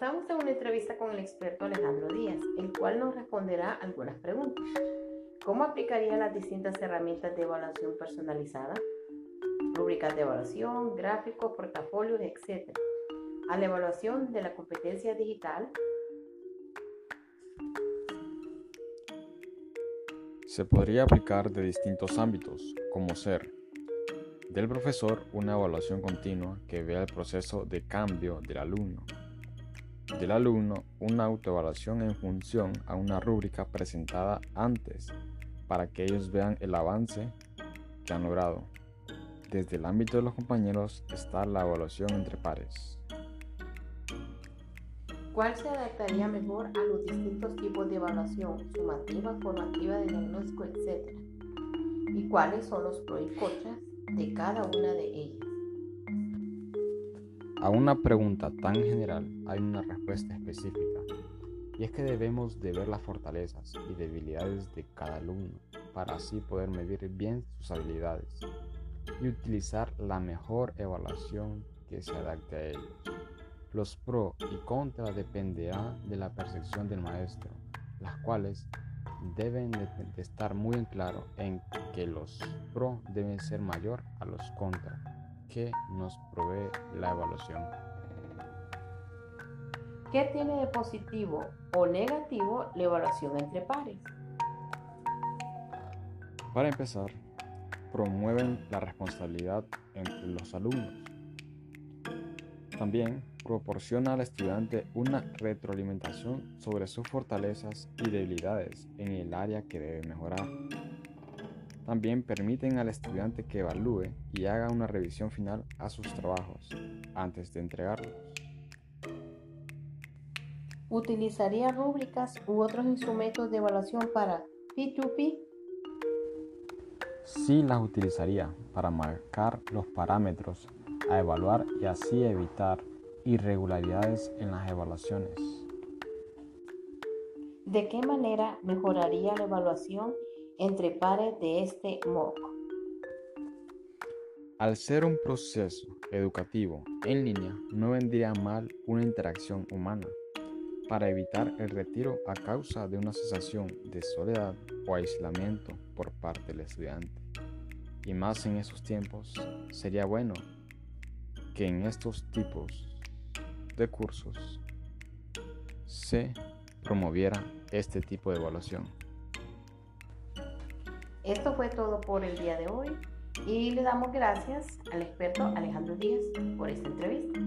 Estamos en una entrevista con el experto Alejandro Díaz, el cual nos responderá algunas preguntas. ¿Cómo aplicaría las distintas herramientas de evaluación personalizada? Rúbricas de evaluación, gráficos, portafolios, etc. A la evaluación de la competencia digital. Se podría aplicar de distintos ámbitos, como ser del profesor una evaluación continua que vea el proceso de cambio del alumno. Del alumno una autoevaluación en función a una rúbrica presentada antes para que ellos vean el avance que han logrado. Desde el ámbito de los compañeros está la evaluación entre pares. ¿Cuál se adaptaría mejor a los distintos tipos de evaluación, sumativa, formativa, diagnóstico, etcétera? ¿Y cuáles son los pros y contras de cada una de ellas? A una pregunta tan general hay una respuesta específica, y es que debemos de ver las fortalezas y debilidades de cada alumno para así poder medir bien sus habilidades y utilizar la mejor evaluación que se adapte a ellos. Los pro y contra dependerán de la percepción del maestro, las cuales deben de, estar muy en claro en que los pro deben ser mayor a los contra que nos provee la evaluación. ¿Qué tiene de positivo o negativo la evaluación entre pares? Para empezar, promueven la responsabilidad entre los alumnos. También proporciona al estudiante una retroalimentación sobre sus fortalezas y debilidades en el área que debe mejorar. También permiten al estudiante que evalúe y haga una revisión final a sus trabajos antes de entregarlos. ¿Utilizaría rúbricas u otros instrumentos de evaluación para P2P? Sí las utilizaría para marcar los parámetros a evaluar y así evitar irregularidades en las evaluaciones. ¿De qué manera mejoraría la evaluación entre pares de este MOOC? Al ser un proceso educativo en línea, no vendría mal una interacción humana para evitar el retiro a causa de una sensación de soledad o aislamiento por parte del estudiante. Y más en esos tiempos, sería bueno que en estos tipos de cursos se promoviera este tipo de evaluación. Esto fue todo por el día de hoy y le damos gracias al experto Alejandro Díaz por esta entrevista.